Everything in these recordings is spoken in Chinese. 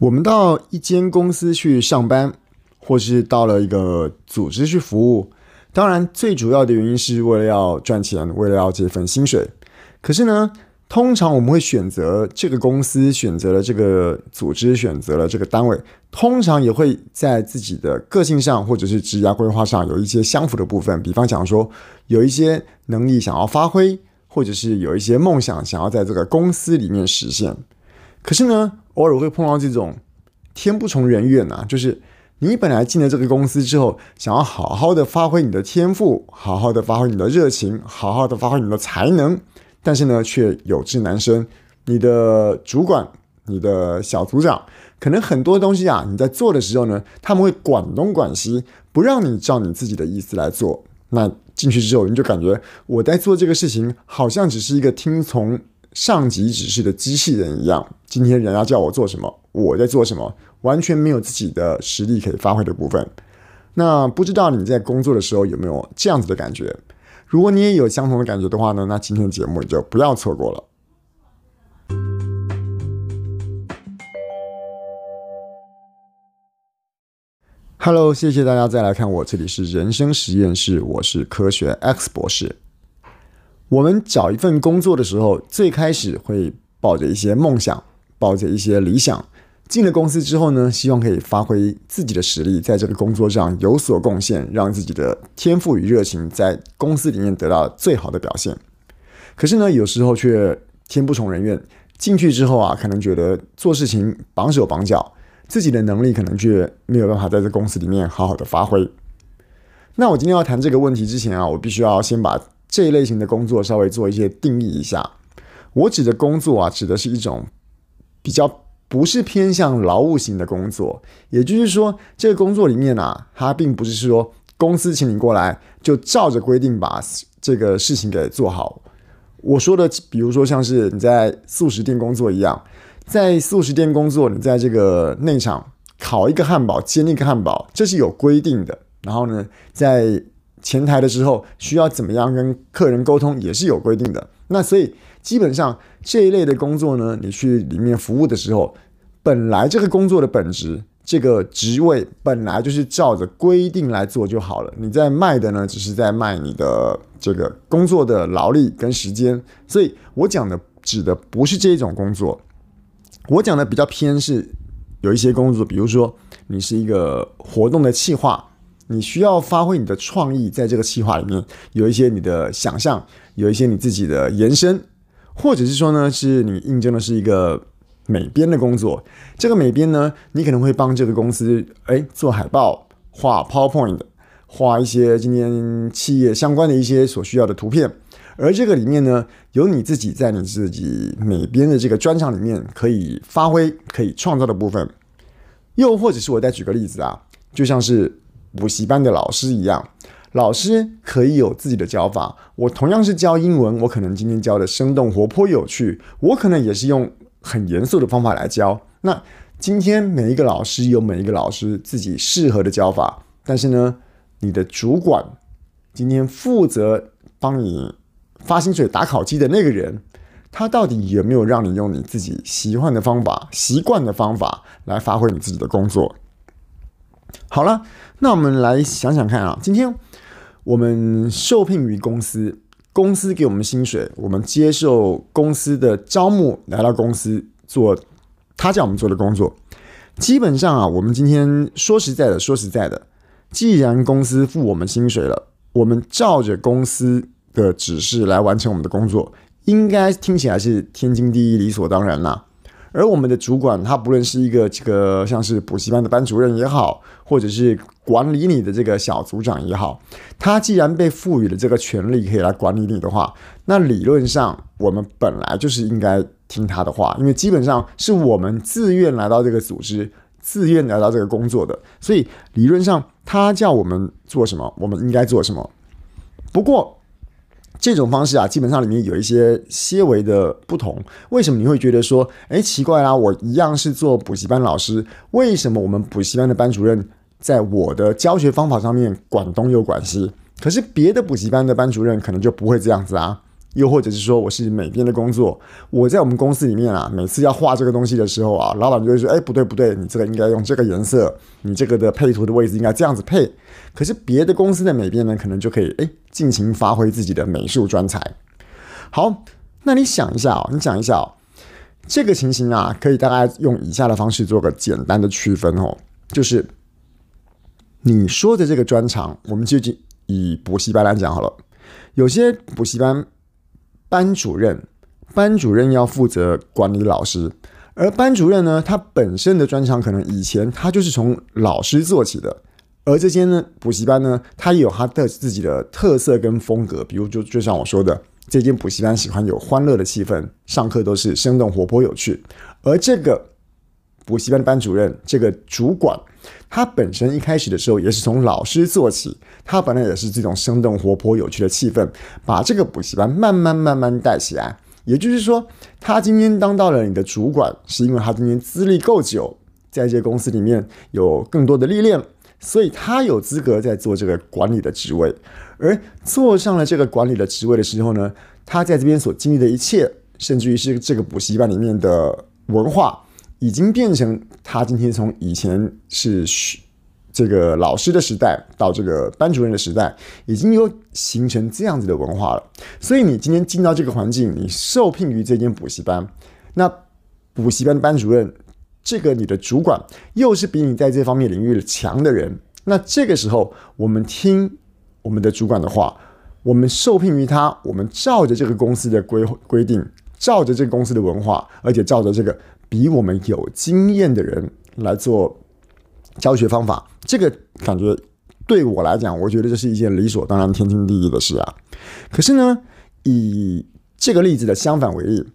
我们到一间公司去上班，或是到了一个组织去服务，当然最主要的原因是为了要赚钱，为了要这份薪水。可是呢，通常我们会选择这个公司，选择了这个组织，选择了这个单位，通常也会在自己的个性上或者是职业规划上有一些相符的部分。比方讲说，有一些能力想要发挥，或者是有一些梦想想要在这个公司里面实现。可是呢，偶尔会碰到这种天不从人愿呐，就是你本来进了这个公司之后，想要好好的发挥你的天赋，好好的发挥你的热情，好好的发挥你的才能，但是呢，却有志难伸。你的主管、你的小组长，可能很多东西啊，你在做的时候呢，他们会管东管西，不让你照你自己的意思来做。那进去之后，你就感觉我在做这个事情，好像只是一个听从。上级指示的机器人一样，今天人家叫我做什么，我在做什么，完全没有自己的实力可以发挥的部分。那不知道你在工作的时候有没有这样子的感觉？如果你也有相同的感觉的话呢，那今天的节目你就不要错过了。Hello，谢谢大家再来看我，这里是人生实验室，我是科学 X 博士。我们找一份工作的时候，最开始会抱着一些梦想，抱着一些理想。进了公司之后呢，希望可以发挥自己的实力，在这个工作上有所贡献，让自己的天赋与热情在公司里面得到最好的表现。可是呢，有时候却天不从人愿，进去之后啊，可能觉得做事情绑手绑脚，自己的能力可能却没有办法在这公司里面好好的发挥。那我今天要谈这个问题之前啊，我必须要先把。这一类型的工作稍微做一些定义一下，我指的工作啊，指的是一种比较不是偏向劳务型的工作，也就是说，这个工作里面啊，它并不是说公司请你过来就照着规定把这个事情给做好。我说的，比如说像是你在素食店工作一样，在素食店工作，你在这个内场烤一个汉堡、煎一个汉堡，这是有规定的。然后呢，在前台的时候需要怎么样跟客人沟通也是有规定的。那所以基本上这一类的工作呢，你去里面服务的时候，本来这个工作的本质，这个职位本来就是照着规定来做就好了。你在卖的呢，只是在卖你的这个工作的劳力跟时间。所以我讲的指的不是这一种工作，我讲的比较偏是有一些工作，比如说你是一个活动的企划。你需要发挥你的创意，在这个企划里面有一些你的想象，有一些你自己的延伸，或者是说呢，是你应征的是一个美编的工作。这个美编呢，你可能会帮这个公司诶做海报、画 PowerPoint、画一些今天企业相关的一些所需要的图片。而这个里面呢，有你自己在你自己美编的这个专长里面可以发挥、可以创造的部分。又或者是我再举个例子啊，就像是。补习班的老师一样，老师可以有自己的教法。我同样是教英文，我可能今天教的生动活泼有趣，我可能也是用很严肃的方法来教。那今天每一个老师有每一个老师自己适合的教法，但是呢，你的主管今天负责帮你发薪水打考绩的那个人，他到底有没有让你用你自己习惯的方法、习惯的方法来发挥你自己的工作？好了。那我们来想想看啊，今天我们受聘于公司，公司给我们薪水，我们接受公司的招募，来到公司做他叫我们做的工作。基本上啊，我们今天说实在的，说实在的，既然公司付我们薪水了，我们照着公司的指示来完成我们的工作，应该听起来是天经地义、理所当然啦。而我们的主管，他不论是一个这个像是补习班的班主任也好，或者是管理你的这个小组长也好，他既然被赋予了这个权利可以来管理你的话，那理论上我们本来就是应该听他的话，因为基本上是我们自愿来到这个组织，自愿来到这个工作的，所以理论上他叫我们做什么，我们应该做什么。不过，这种方式啊，基本上里面有一些些微的不同。为什么你会觉得说，哎，奇怪啦，我一样是做补习班老师，为什么我们补习班的班主任在我的教学方法上面管东又管西，可是别的补习班的班主任可能就不会这样子啊？又或者是说我是美编的工作，我在我们公司里面啊，每次要画这个东西的时候啊，老板就会说：“哎，不对不对，你这个应该用这个颜色，你这个的配图的位置应该这样子配。”可是别的公司的美编呢，可能就可以哎尽情发挥自己的美术专才。好，那你想一下哦，你想一下哦，这个情形啊，可以大概用以下的方式做个简单的区分哦，就是你说的这个专长，我们就以补习班来讲好了，有些补习班。班主任，班主任要负责管理老师，而班主任呢，他本身的专长可能以前他就是从老师做起的，而这间呢补习班呢，它也有它的自己的特色跟风格，比如就就像我说的，这间补习班喜欢有欢乐的气氛，上课都是生动活泼有趣，而这个补习班的班主任，这个主管。他本身一开始的时候也是从老师做起，他本来也是这种生动活泼、有趣的气氛，把这个补习班慢慢慢慢带起来。也就是说，他今天当到了你的主管，是因为他今天资历够久，在这个公司里面有更多的历练，所以他有资格在做这个管理的职位。而坐上了这个管理的职位的时候呢，他在这边所经历的一切，甚至于是这个补习班里面的文化。已经变成他今天从以前是这个老师的时代到这个班主任的时代，已经有形成这样子的文化了。所以你今天进到这个环境，你受聘于这间补习班，那补习班的班主任，这个你的主管又是比你在这方面领域强的人，那这个时候我们听我们的主管的话，我们受聘于他，我们照着这个公司的规规定，照着这个公司的文化，而且照着这个。比我们有经验的人来做教学方法，这个感觉对我来讲，我觉得这是一件理所当然、天经地义的事啊。可是呢，以这个例子的相反为例，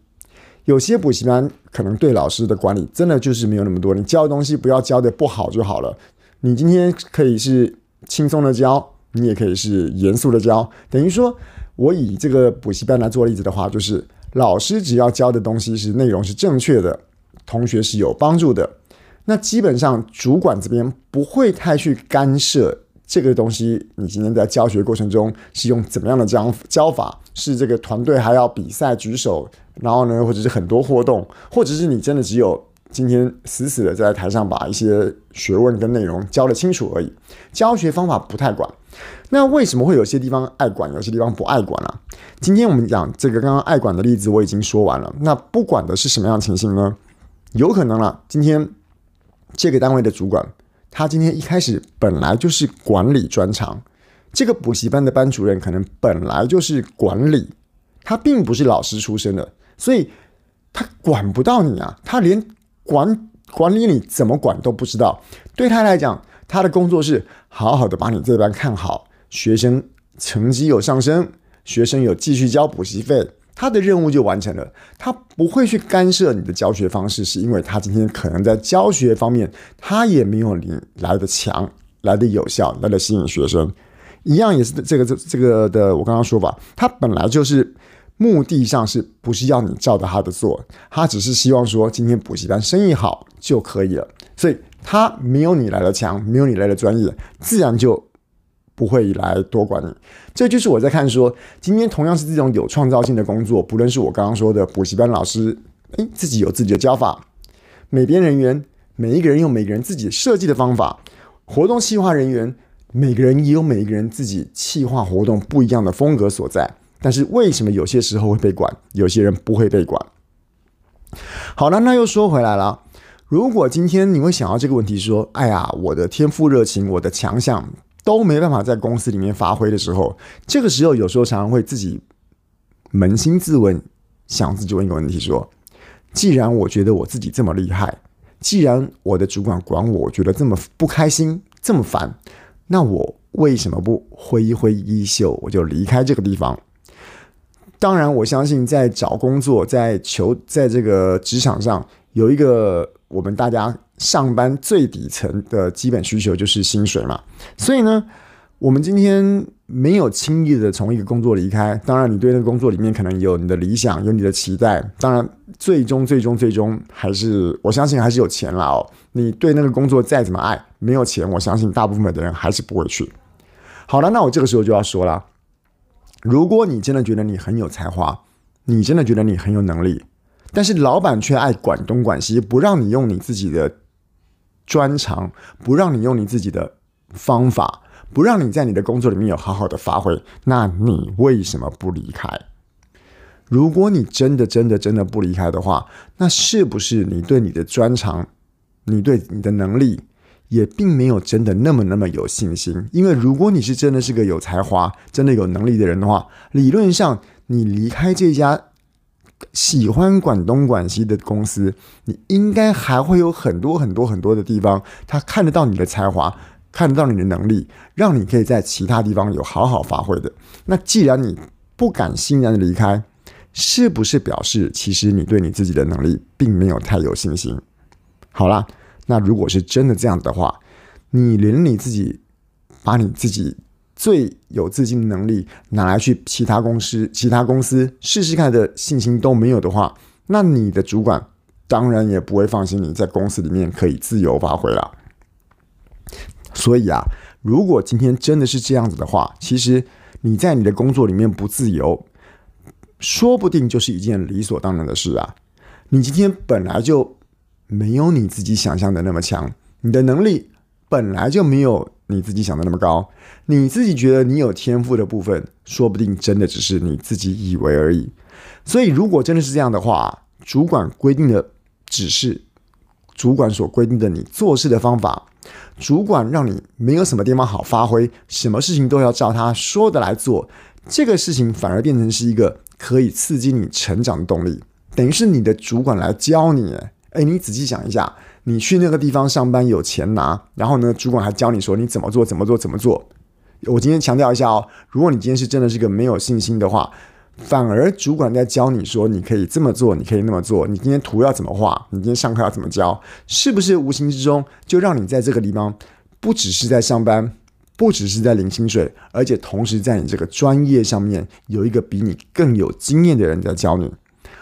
有些补习班可能对老师的管理真的就是没有那么多，你教的东西不要教的不好就好了。你今天可以是轻松的教，你也可以是严肃的教。等于说，我以这个补习班来做例子的话，就是老师只要教的东西是内容是正确的。同学是有帮助的，那基本上主管这边不会太去干涉这个东西。你今天在教学过程中是用怎么样的教教法？是这个团队还要比赛举手，然后呢，或者是很多活动，或者是你真的只有今天死死的在台上把一些学问跟内容教得清楚而已。教学方法不太管。那为什么会有些地方爱管，有些地方不爱管啊？今天我们讲这个刚刚爱管的例子我已经说完了。那不管的是什么样情形呢？有可能了。今天这个单位的主管，他今天一开始本来就是管理专长。这个补习班的班主任可能本来就是管理，他并不是老师出身的，所以他管不到你啊。他连管管理你怎么管都不知道。对他来讲，他的工作是好好的把你这班看好，学生成绩有上升，学生有继续交补习费。他的任务就完成了，他不会去干涉你的教学方式，是因为他今天可能在教学方面，他也没有你来的强，来的有效，来的吸引学生。一样也是这个这这个的，我刚刚说吧，他本来就是目的上是不是要你照着他的做，他只是希望说今天补习班生意好就可以了，所以他没有你来的强，没有你来的专业，自然就。不会来多管你，这就是我在看说，今天同样是这种有创造性的工作，不论是我刚刚说的补习班老师，诶，自己有自己的教法；美编人员，每一个人有每个人自己设计的方法；活动企划人员，每个人也有每一个人自己企划活动不一样的风格所在。但是为什么有些时候会被管，有些人不会被管？好了，那又说回来了，如果今天你会想到这个问题，说，哎呀，我的天赋热情，我的强项。都没办法在公司里面发挥的时候，这个时候有时候常常会自己扪心自问，想自己问一个问题：说，既然我觉得我自己这么厉害，既然我的主管管我，我觉得这么不开心，这么烦，那我为什么不挥一挥衣袖，我就离开这个地方？当然，我相信在找工作，在求，在这个职场上有一个我们大家。上班最底层的基本需求就是薪水嘛，所以呢，我们今天没有轻易的从一个工作离开。当然，你对那个工作里面可能有你的理想，有你的期待。当然，最终、最终、最终还是我相信还是有钱了哦。你对那个工作再怎么爱，没有钱，我相信大部分的人还是不会去。好了，那我这个时候就要说了，如果你真的觉得你很有才华，你真的觉得你很有能力，但是老板却爱管东管西，不让你用你自己的专长，不让你用你自己的方法，不让你在你的工作里面有好好的发挥，那你为什么不离开？如果你真的、真的、真的不离开的话，那是不是你对你的专长，你对你的能力，也并没有真的那么那么有信心？因为如果你是真的是个有才华、真的有能力的人的话，理论上你离开这家喜欢管东管西的公司，你应该还会有很多很多很多的地方，他看得到你的才华，看得到你的能力，让你可以在其他地方有好好发挥的。那既然你不敢欣然的离开，是不是表示其实你对你自己的能力并没有太有信心？好啦，那如果是真的这样的话，你连你自己把你自己最有自信的能力拿来去其他公司、其他公司试试看的信心都没有的话，那你的主管当然也不会放心你在公司里面可以自由发挥了。所以啊，如果今天真的是这样子的话，其实你在你的工作里面不自由。说不定就是一件理所当然的事啊！你今天本来就没有你自己想象的那么强，你的能力本来就没有你自己想的那么高，你自己觉得你有天赋的部分，说不定真的只是你自己以为而已。所以，如果真的是这样的话，主管规定的指示，主管所规定的你做事的方法，主管让你没有什么地方好发挥，什么事情都要照他说的来做，这个事情反而变成是一个。可以刺激你成长的动力，等于是你的主管来教你。诶，你仔细想一下，你去那个地方上班有钱拿，然后呢，主管还教你说你怎么做，怎么做，怎么做。我今天强调一下哦，如果你今天是真的是个没有信心的话，反而主管在教你说你可以这么做，你可以那么做。你今天图要怎么画？你今天上课要怎么教？是不是无形之中就让你在这个地方不只是在上班？不只是在领薪水，而且同时在你这个专业上面有一个比你更有经验的人在教你。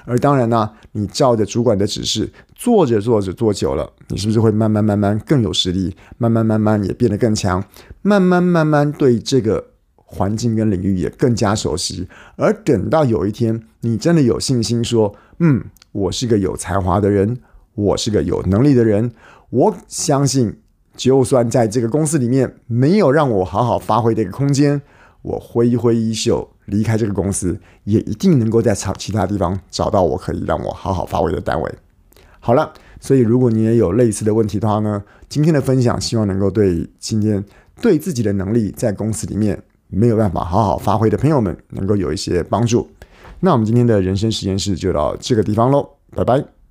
而当然呢，你照着主管的指示做着做着做久了，你是不是会慢慢慢慢更有实力？慢慢慢慢也变得更强，慢慢慢慢对这个环境跟领域也更加熟悉。而等到有一天你真的有信心说：“嗯，我是个有才华的人，我是个有能力的人，我相信。”就算在这个公司里面没有让我好好发挥的一个空间，我挥一挥衣袖离开这个公司，也一定能够在其他地方找到我可以让我好好发挥的单位。好了，所以如果你也有类似的问题的话呢，今天的分享希望能够对今天对自己的能力在公司里面没有办法好好发挥的朋友们能够有一些帮助。那我们今天的人生实验室就到这个地方喽，拜拜。